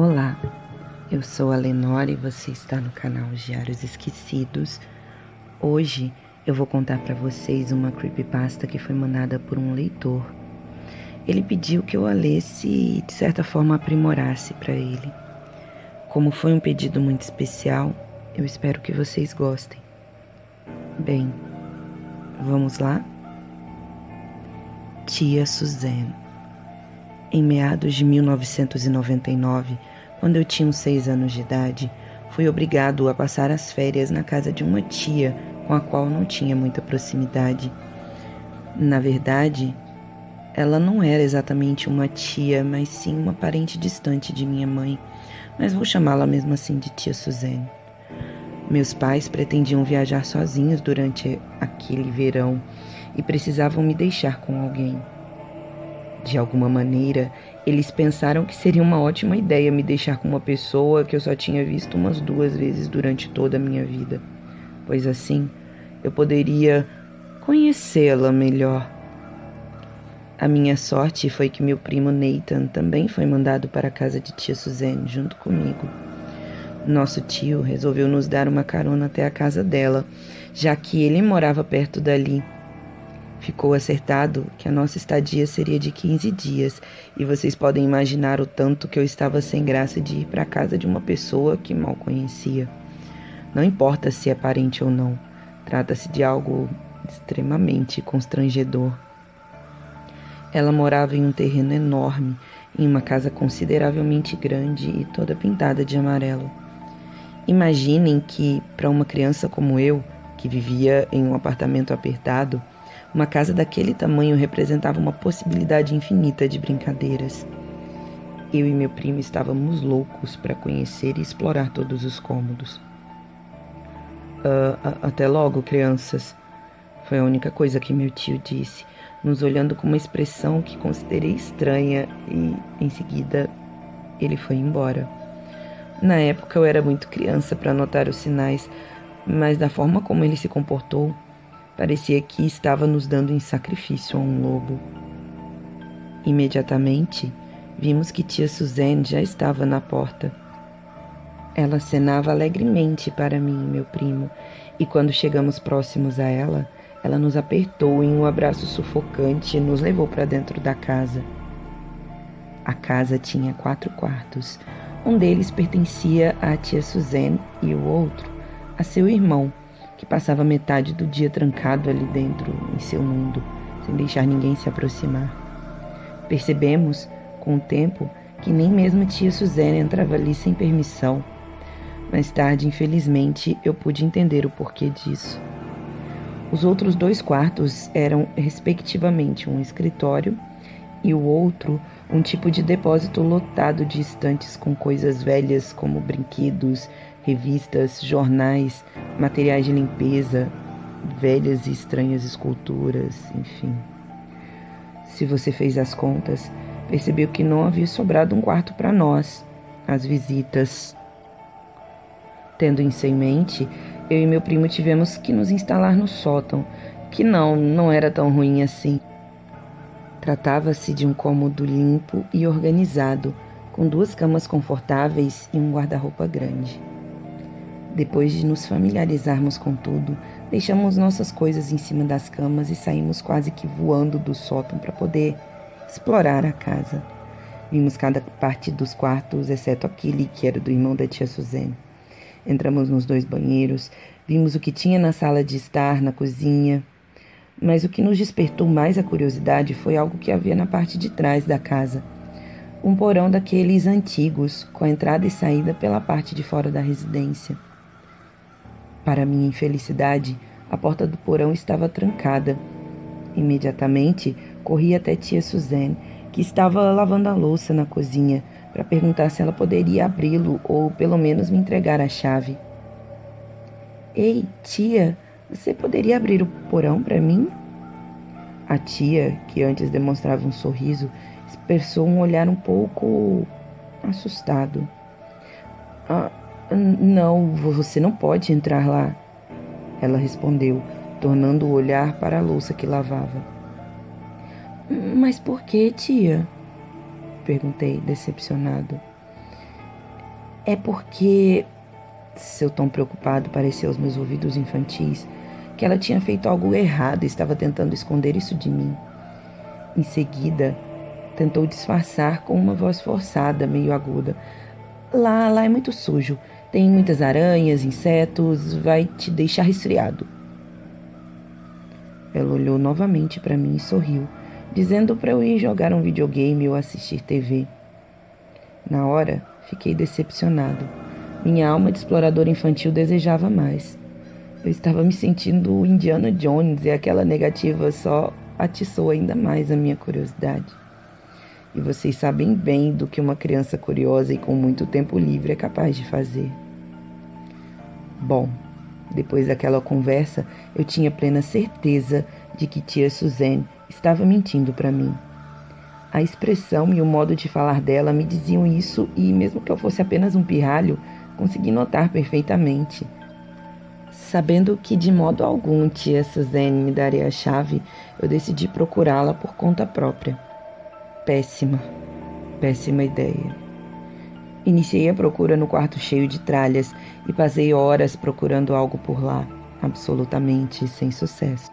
Olá, eu sou a Lenore e você está no canal Diários Esquecidos. Hoje eu vou contar para vocês uma creepypasta que foi mandada por um leitor. Ele pediu que eu a lesse e de certa forma aprimorasse para ele. Como foi um pedido muito especial, eu espero que vocês gostem. Bem, vamos lá? Tia Suzanne. Em meados de 1999, quando eu tinha uns seis anos de idade, fui obrigado a passar as férias na casa de uma tia com a qual não tinha muita proximidade. Na verdade, ela não era exatamente uma tia, mas sim uma parente distante de minha mãe, mas vou chamá-la mesmo assim de tia Suzane. Meus pais pretendiam viajar sozinhos durante aquele verão e precisavam me deixar com alguém. De alguma maneira, eles pensaram que seria uma ótima ideia me deixar com uma pessoa que eu só tinha visto umas duas vezes durante toda a minha vida, pois assim eu poderia conhecê-la melhor. A minha sorte foi que meu primo Nathan também foi mandado para a casa de tia Suzanne junto comigo. Nosso tio resolveu nos dar uma carona até a casa dela, já que ele morava perto dali Ficou acertado que a nossa estadia seria de 15 dias, e vocês podem imaginar o tanto que eu estava sem graça de ir para a casa de uma pessoa que mal conhecia. Não importa se é parente ou não, trata-se de algo extremamente constrangedor. Ela morava em um terreno enorme, em uma casa consideravelmente grande e toda pintada de amarelo. Imaginem que, para uma criança como eu, que vivia em um apartamento apertado, uma casa daquele tamanho representava uma possibilidade infinita de brincadeiras. Eu e meu primo estávamos loucos para conhecer e explorar todos os cômodos. Uh, até logo, crianças, foi a única coisa que meu tio disse, nos olhando com uma expressão que considerei estranha e, em seguida, ele foi embora. Na época eu era muito criança para notar os sinais, mas da forma como ele se comportou, Parecia que estava nos dando em sacrifício a um lobo. Imediatamente, vimos que tia Suzanne já estava na porta. Ela acenava alegremente para mim e meu primo, e quando chegamos próximos a ela, ela nos apertou em um abraço sufocante e nos levou para dentro da casa. A casa tinha quatro quartos. Um deles pertencia à tia Suzanne e o outro a seu irmão, que passava metade do dia trancado ali dentro em seu mundo, sem deixar ninguém se aproximar. Percebemos, com o tempo, que nem mesmo tia Suzane entrava ali sem permissão. Mais tarde, infelizmente, eu pude entender o porquê disso. Os outros dois quartos eram, respectivamente, um escritório e o outro um tipo de depósito lotado de estantes com coisas velhas como brinquedos, revistas, jornais, materiais de limpeza, velhas e estranhas esculturas, enfim. Se você fez as contas, percebeu que não havia sobrado um quarto para nós, as visitas. Tendo isso em mente, eu e meu primo tivemos que nos instalar no sótão, que não, não era tão ruim assim. Tratava-se de um cômodo limpo e organizado, com duas camas confortáveis e um guarda-roupa grande. Depois de nos familiarizarmos com tudo, deixamos nossas coisas em cima das camas e saímos quase que voando do sótão para poder explorar a casa. Vimos cada parte dos quartos, exceto aquele que era do irmão da tia Suzane. Entramos nos dois banheiros, vimos o que tinha na sala de estar, na cozinha. Mas o que nos despertou mais a curiosidade foi algo que havia na parte de trás da casa. Um porão daqueles antigos, com entrada e saída pela parte de fora da residência. Para minha infelicidade, a porta do porão estava trancada. Imediatamente, corri até tia Suzanne, que estava lavando a louça na cozinha, para perguntar se ela poderia abri-lo ou pelo menos me entregar a chave. Ei, tia, você poderia abrir o porão para mim? A tia, que antes demonstrava um sorriso, expressou um olhar um pouco assustado. Ah, não, você não pode entrar lá. Ela respondeu, tornando o olhar para a louça que lavava. Mas por que, tia? Perguntei, decepcionado. É porque seu tom preocupado pareceu aos meus ouvidos infantis que ela tinha feito algo errado e estava tentando esconder isso de mim. Em seguida, tentou disfarçar com uma voz forçada, meio aguda. Lá, lá é muito sujo. Tem muitas aranhas, insetos, vai te deixar resfriado. Ela olhou novamente para mim e sorriu, dizendo para eu ir jogar um videogame ou assistir TV. Na hora, fiquei decepcionado. Minha alma de explorador infantil desejava mais. Eu estava me sentindo Indiana Jones e aquela negativa só atiçou ainda mais a minha curiosidade. E vocês sabem bem do que uma criança curiosa e com muito tempo livre é capaz de fazer. Bom, depois daquela conversa, eu tinha plena certeza de que tia Suzanne estava mentindo para mim. A expressão e o modo de falar dela me diziam isso, e mesmo que eu fosse apenas um pirralho, consegui notar perfeitamente. Sabendo que de modo algum tia Suzanne me daria a chave, eu decidi procurá-la por conta própria. Péssima, péssima ideia. Iniciei a procura no quarto cheio de tralhas e passei horas procurando algo por lá, absolutamente sem sucesso.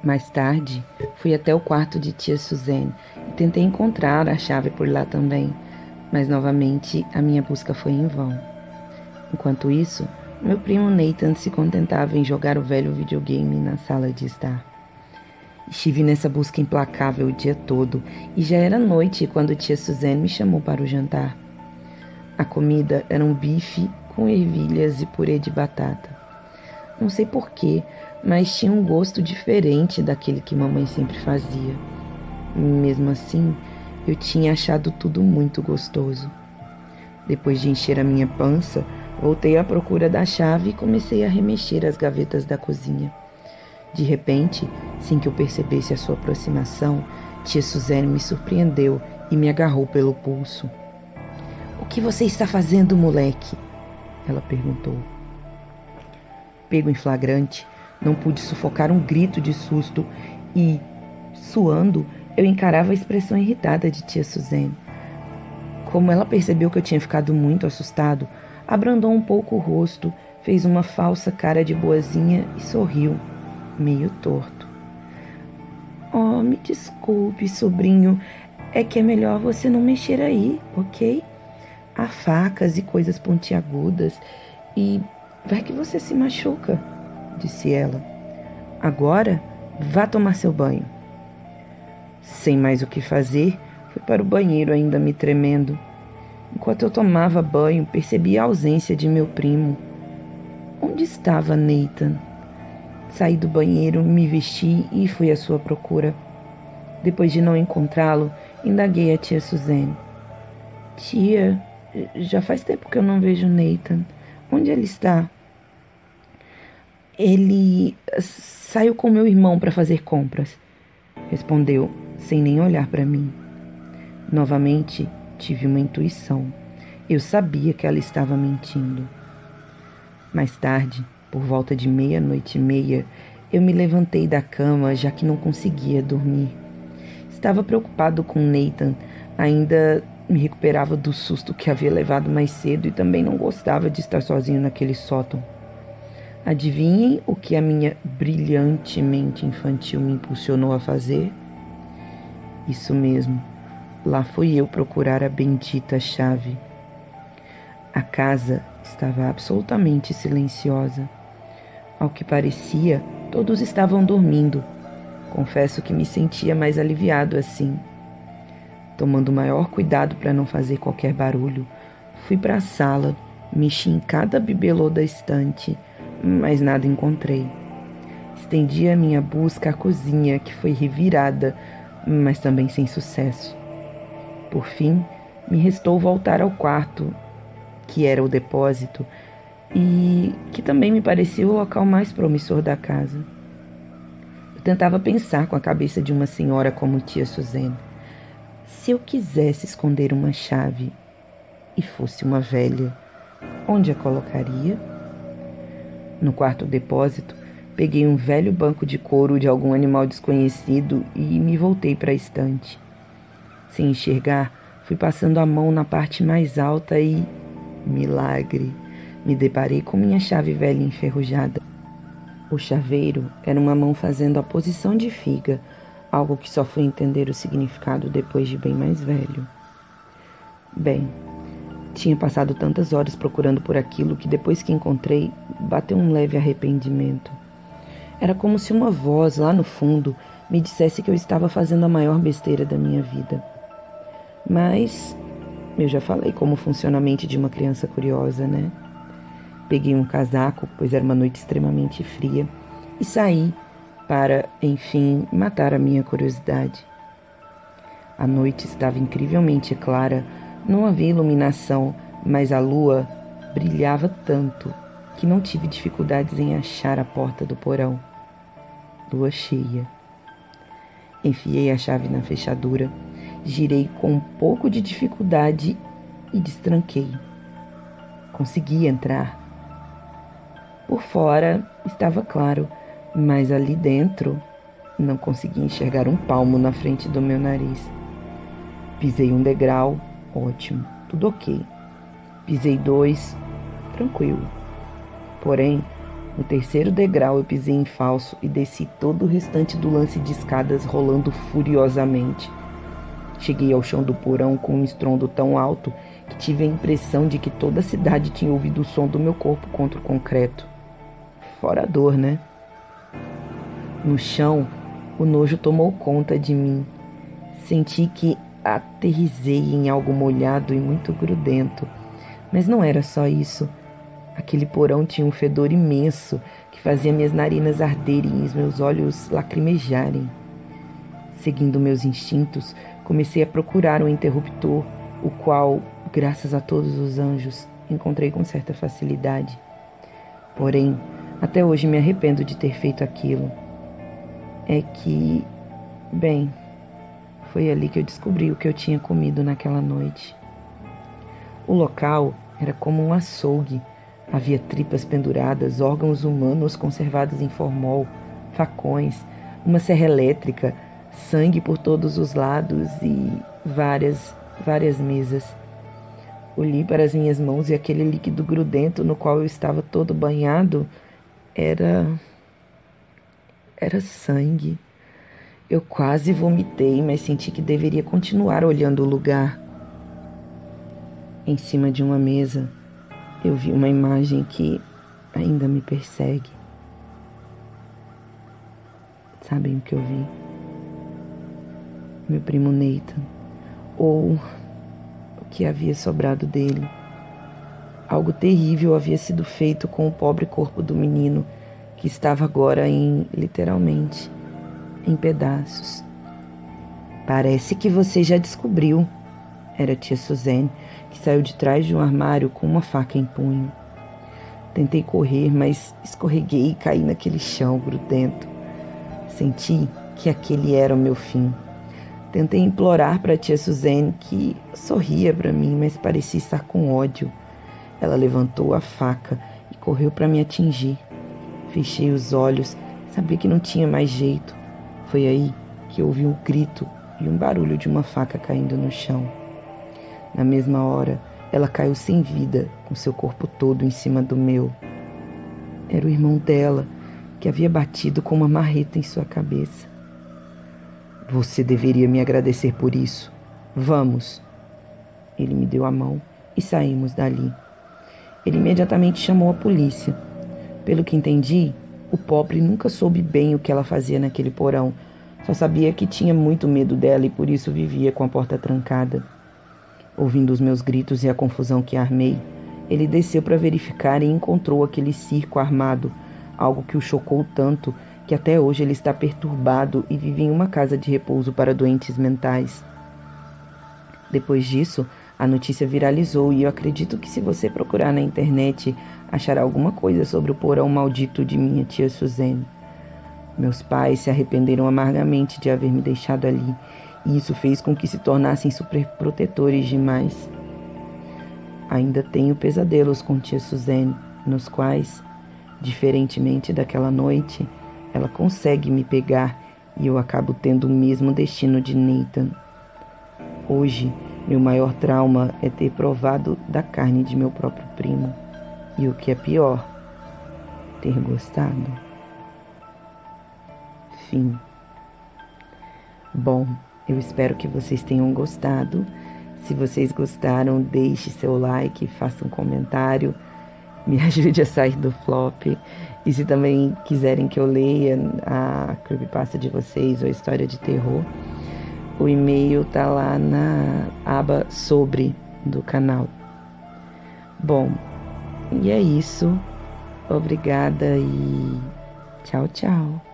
Mais tarde, fui até o quarto de tia Suzanne e tentei encontrar a chave por lá também, mas novamente a minha busca foi em vão. Enquanto isso, meu primo Nathan se contentava em jogar o velho videogame na sala de estar. Estive nessa busca implacável o dia todo e já era noite quando tia Suzanne me chamou para o jantar. A comida era um bife com ervilhas e purê de batata. Não sei porquê, mas tinha um gosto diferente daquele que mamãe sempre fazia. Mesmo assim, eu tinha achado tudo muito gostoso. Depois de encher a minha pança, voltei à procura da chave e comecei a remexer as gavetas da cozinha. De repente, sem que eu percebesse a sua aproximação, tia Suzane me surpreendeu e me agarrou pelo pulso. O que você está fazendo, moleque? Ela perguntou. Pego em flagrante, não pude sufocar um grito de susto e, suando, eu encarava a expressão irritada de tia Suzane. Como ela percebeu que eu tinha ficado muito assustado, abrandou um pouco o rosto, fez uma falsa cara de boazinha e sorriu, meio torto. Oh, me desculpe, sobrinho. É que é melhor você não mexer aí, ok? Há facas e coisas pontiagudas e vai que você se machuca, disse ela. Agora vá tomar seu banho. Sem mais o que fazer, fui para o banheiro ainda me tremendo. Enquanto eu tomava banho, percebi a ausência de meu primo. Onde estava Nathan? Saí do banheiro, me vesti e fui à sua procura. Depois de não encontrá-lo, indaguei a tia Suzane. Tia, já faz tempo que eu não vejo Nathan. Onde ele está? Ele saiu com meu irmão para fazer compras, respondeu, sem nem olhar para mim. Novamente, tive uma intuição. Eu sabia que ela estava mentindo. Mais tarde, por volta de meia-noite e meia, eu me levantei da cama já que não conseguia dormir. Estava preocupado com Nathan, ainda me recuperava do susto que havia levado mais cedo e também não gostava de estar sozinho naquele sótão. Adivinhem o que a minha brilhante mente infantil me impulsionou a fazer? Isso mesmo Lá fui eu procurar a bendita chave. A casa estava absolutamente silenciosa. Ao que parecia, todos estavam dormindo. Confesso que me sentia mais aliviado assim. Tomando maior cuidado para não fazer qualquer barulho, fui para a sala, mexi em cada bibelô da estante, mas nada encontrei. Estendi a minha busca à cozinha, que foi revirada, mas também sem sucesso. Por fim, me restou voltar ao quarto, que era o depósito, e que também me parecia o local mais promissor da casa. Eu tentava pensar com a cabeça de uma senhora como tia Suzane. Se eu quisesse esconder uma chave e fosse uma velha, onde a colocaria? No quarto depósito, peguei um velho banco de couro de algum animal desconhecido e me voltei para a estante. Sem enxergar, fui passando a mão na parte mais alta e milagre, me deparei com minha chave velha enferrujada. O chaveiro era uma mão fazendo a posição de figa, algo que só fui entender o significado depois de bem mais velho. Bem, tinha passado tantas horas procurando por aquilo que depois que encontrei, bateu um leve arrependimento. Era como se uma voz lá no fundo me dissesse que eu estava fazendo a maior besteira da minha vida. Mas eu já falei como funciona a mente de uma criança curiosa, né? Peguei um casaco, pois era uma noite extremamente fria, e saí para, enfim, matar a minha curiosidade. A noite estava incrivelmente clara, não havia iluminação, mas a lua brilhava tanto que não tive dificuldades em achar a porta do porão. Lua cheia. Enfiei a chave na fechadura, girei com um pouco de dificuldade e destranquei. Consegui entrar. Por fora estava claro, mas ali dentro não consegui enxergar um palmo na frente do meu nariz. Pisei um degrau, ótimo, tudo ok. Pisei dois, tranquilo. Porém, no terceiro degrau eu pisei em falso e desci todo o restante do lance de escadas rolando furiosamente. Cheguei ao chão do porão com um estrondo tão alto que tive a impressão de que toda a cidade tinha ouvido o som do meu corpo contra o concreto. Fora a dor, né? No chão, o nojo tomou conta de mim. Senti que aterrisei em algo molhado e muito grudento. Mas não era só isso. Aquele porão tinha um fedor imenso que fazia minhas narinas arderem e os meus olhos lacrimejarem. Seguindo meus instintos, comecei a procurar um interruptor, o qual, graças a todos os anjos, encontrei com certa facilidade. Porém, até hoje me arrependo de ter feito aquilo. É que, bem, foi ali que eu descobri o que eu tinha comido naquela noite. O local era como um açougue Havia tripas penduradas, órgãos humanos conservados em formol, facões, uma serra elétrica, sangue por todos os lados e várias, várias mesas. Olhei para as minhas mãos e aquele líquido grudento no qual eu estava todo banhado era. era sangue. Eu quase vomitei, mas senti que deveria continuar olhando o lugar. Em cima de uma mesa, eu vi uma imagem que ainda me persegue. Sabem o que eu vi? Meu primo Nathan, ou o que havia sobrado dele. Algo terrível havia sido feito com o pobre corpo do menino, que estava agora em, literalmente, em pedaços. Parece que você já descobriu, era tia Suzanne, que saiu de trás de um armário com uma faca em punho. Tentei correr, mas escorreguei e caí naquele chão grudento. Senti que aquele era o meu fim. Tentei implorar para a tia Suzanne, que sorria para mim, mas parecia estar com ódio. Ela levantou a faca e correu para me atingir. Fechei os olhos, sabia que não tinha mais jeito. Foi aí que ouvi um grito e um barulho de uma faca caindo no chão. Na mesma hora, ela caiu sem vida, com seu corpo todo em cima do meu. Era o irmão dela, que havia batido com uma marreta em sua cabeça. Você deveria me agradecer por isso. Vamos. Ele me deu a mão e saímos dali. Ele imediatamente chamou a polícia. Pelo que entendi, o pobre nunca soube bem o que ela fazia naquele porão. Só sabia que tinha muito medo dela e por isso vivia com a porta trancada. Ouvindo os meus gritos e a confusão que armei, ele desceu para verificar e encontrou aquele circo armado, algo que o chocou tanto que até hoje ele está perturbado e vive em uma casa de repouso para doentes mentais. Depois disso, a notícia viralizou e eu acredito que se você procurar na internet, achará alguma coisa sobre o porão maldito de minha tia Suzanne. Meus pais se arrependeram amargamente de haver me deixado ali e isso fez com que se tornassem superprotetores demais. Ainda tenho pesadelos com tia Suzanne, nos quais, diferentemente daquela noite, ela consegue me pegar e eu acabo tendo o mesmo destino de Nathan. Hoje Meu maior trauma é ter provado da carne de meu próprio primo. E o que é pior, ter gostado. Fim. Bom, eu espero que vocês tenham gostado. Se vocês gostaram, deixe seu like, faça um comentário, me ajude a sair do flop. E se também quiserem que eu leia a creepypasta de vocês ou a história de terror, o e-mail tá lá na aba sobre do canal. Bom, e é isso. Obrigada e tchau, tchau.